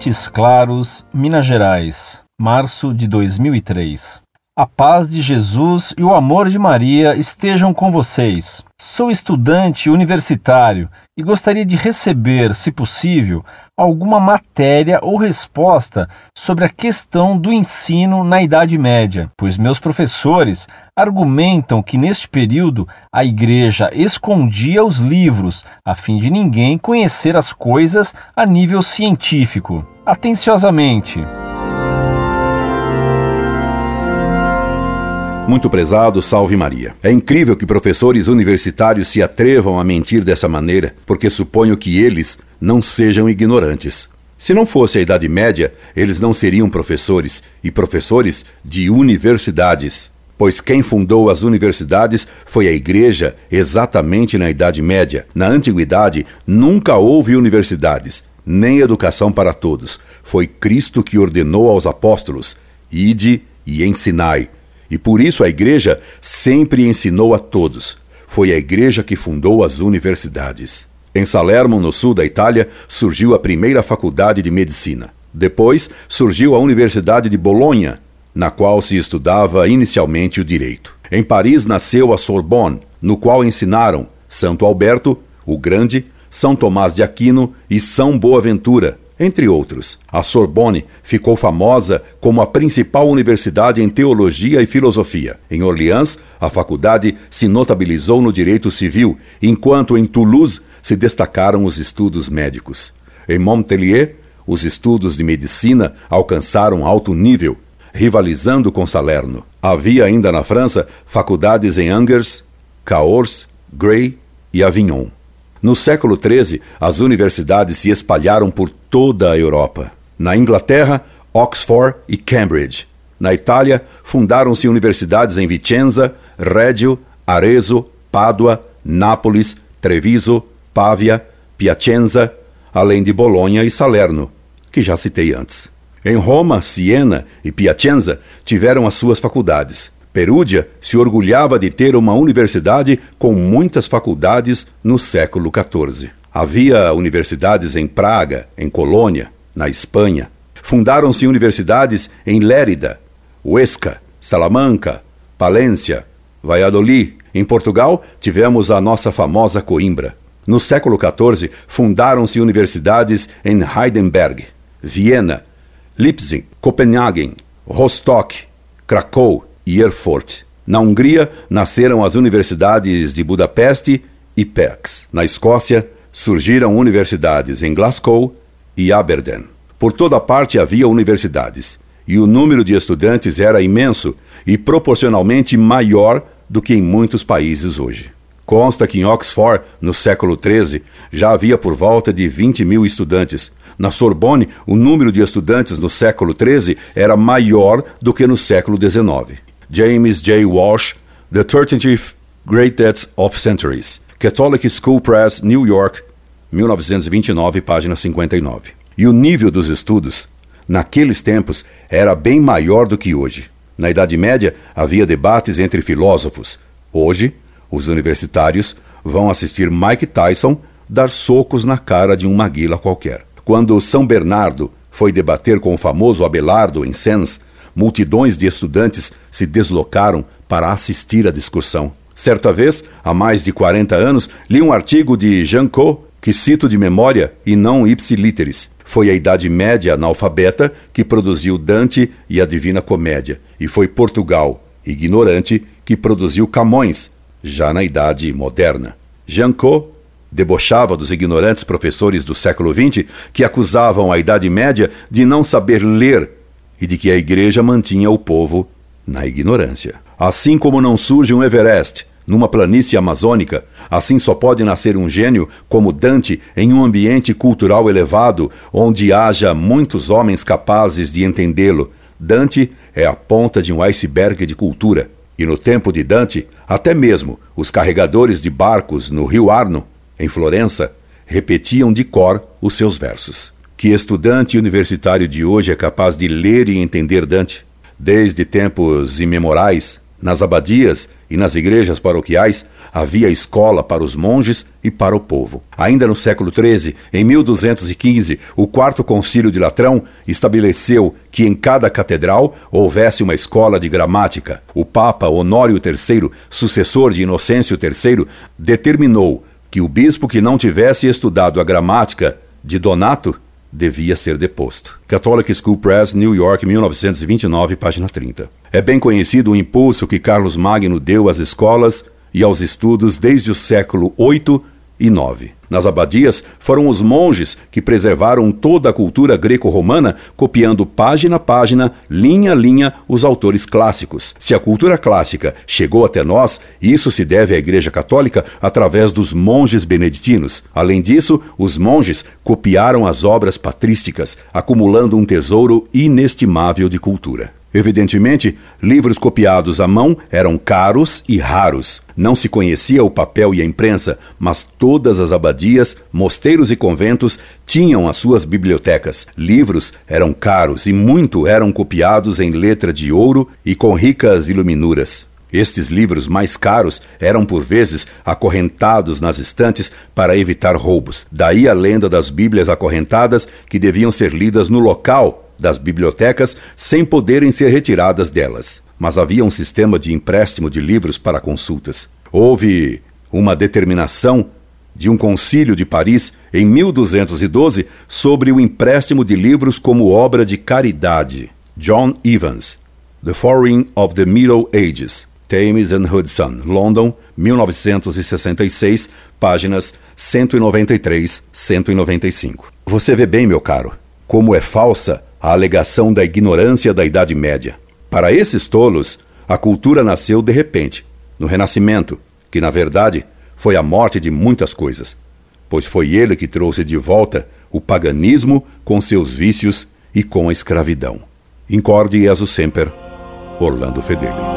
Montes Claros, Minas Gerais, março de 2003. A paz de Jesus e o amor de Maria estejam com vocês. Sou estudante universitário e gostaria de receber, se possível, alguma matéria ou resposta sobre a questão do ensino na Idade Média, pois meus professores argumentam que neste período a Igreja escondia os livros a fim de ninguém conhecer as coisas a nível científico. Atenciosamente. Muito prezado, salve Maria. É incrível que professores universitários se atrevam a mentir dessa maneira, porque suponho que eles não sejam ignorantes. Se não fosse a Idade Média, eles não seriam professores, e professores de universidades. Pois quem fundou as universidades foi a Igreja exatamente na Idade Média. Na Antiguidade, nunca houve universidades, nem educação para todos. Foi Cristo que ordenou aos apóstolos: ide e ensinai e por isso a Igreja sempre ensinou a todos. Foi a Igreja que fundou as universidades. Em Salerno, no sul da Itália, surgiu a primeira faculdade de medicina. Depois surgiu a Universidade de Bolonha, na qual se estudava inicialmente o direito. Em Paris nasceu a Sorbonne, no qual ensinaram Santo Alberto, o Grande, São Tomás de Aquino e São Boaventura, entre outros. A Sorbonne ficou famosa como a principal universidade em teologia e filosofia. Em Orleans, a faculdade se notabilizou no direito civil, enquanto em Toulouse se destacaram os estudos médicos. Em Montpellier, os estudos de medicina alcançaram alto nível, rivalizando com Salerno. Havia ainda na França faculdades em Angers, Cahors, Gray e Avignon. No século XIII, as universidades se espalharam por toda a Europa. Na Inglaterra, Oxford e Cambridge. Na Itália, fundaram-se universidades em Vicenza, Reggio, Arezzo, Pádua, Nápoles, Treviso, Pávia, Piacenza, além de Bolonha e Salerno, que já citei antes. Em Roma, Siena e Piacenza tiveram as suas faculdades. Perúdia se orgulhava de ter uma universidade com muitas faculdades no século XIV. Havia universidades em Praga, em Colônia, na Espanha. Fundaram-se universidades em Lérida, Huesca, Salamanca, Palência, Valladolid. Em Portugal, tivemos a nossa famosa Coimbra. No século XIV, fundaram-se universidades em Heidelberg, Viena, Leipzig, Copenhagen, Rostock, Krakow, e Erfurt. Na Hungria, nasceram as universidades de Budapeste e Pécs. Na Escócia, surgiram universidades em Glasgow e Aberdeen. Por toda parte havia universidades, e o número de estudantes era imenso e proporcionalmente maior do que em muitos países hoje. Consta que em Oxford, no século XIII, já havia por volta de 20 mil estudantes. Na Sorbonne, o número de estudantes no século XIII era maior do que no século XIX. James J. Walsh, The 30th Great Deaths of Centuries, Catholic School Press, New York, 1929, página 59. E o nível dos estudos, naqueles tempos, era bem maior do que hoje. Na Idade Média, havia debates entre filósofos. Hoje, os universitários vão assistir Mike Tyson dar socos na cara de um maguila qualquer. Quando São Bernardo foi debater com o famoso Abelardo em Sens, multidões de estudantes se deslocaram para assistir à discussão. Certa vez, há mais de 40 anos, li um artigo de Jean Co, que cito de memória e não ipsiliteris. Foi a Idade Média analfabeta que produziu Dante e a Divina Comédia, e foi Portugal, ignorante, que produziu Camões, já na Idade Moderna. Jean Co debochava dos ignorantes professores do século XX que acusavam a Idade Média de não saber ler e de que a igreja mantinha o povo na ignorância. Assim como não surge um Everest numa planície amazônica, assim só pode nascer um gênio como Dante em um ambiente cultural elevado, onde haja muitos homens capazes de entendê-lo. Dante é a ponta de um iceberg de cultura. E no tempo de Dante, até mesmo os carregadores de barcos no rio Arno, em Florença, repetiam de cor os seus versos. Que estudante universitário de hoje é capaz de ler e entender Dante? Desde tempos imemorais, Nas abadias e nas igrejas paroquiais havia escola para os monges e para o povo. Ainda no século XIII, em 1215, o Quarto Concílio de Latrão estabeleceu que em cada catedral houvesse uma escola de gramática. O Papa Honório III, sucessor de Inocêncio III, determinou que o bispo que não tivesse estudado a gramática de Donato devia ser deposto. Catholic School Press, New York, 1929, página 30. É bem conhecido o impulso que Carlos Magno deu às escolas e aos estudos desde o século VIII e IX. Nas abadias, foram os monges que preservaram toda a cultura greco-romana, copiando página a página, linha a linha, os autores clássicos. Se a cultura clássica chegou até nós, isso se deve à Igreja Católica através dos monges beneditinos. Além disso, os monges copiaram as obras patrísticas, acumulando um tesouro inestimável de cultura. Evidentemente, livros copiados à mão eram caros e raros. Não se conhecia o papel e a imprensa, mas todas as abadias, mosteiros e conventos tinham as suas bibliotecas. Livros eram caros e muito eram copiados em letra de ouro e com ricas iluminuras. Estes livros mais caros eram por vezes acorrentados nas estantes para evitar roubos. Daí a lenda das Bíblias acorrentadas que deviam ser lidas no local das bibliotecas sem poderem ser retiradas delas. Mas havia um sistema de empréstimo de livros para consultas. Houve uma determinação de um concílio de Paris em 1212 sobre o empréstimo de livros como obra de caridade. John Evans, The Foreign of the Middle Ages, Thames and Hudson, London, 1966, páginas 193, 195. Você vê bem, meu caro, como é falsa a alegação da ignorância da Idade Média. Para esses tolos, a cultura nasceu de repente, no Renascimento, que na verdade foi a morte de muitas coisas, pois foi ele que trouxe de volta o paganismo com seus vícios e com a escravidão. Incorde Jesus Semper, Orlando Fedeli.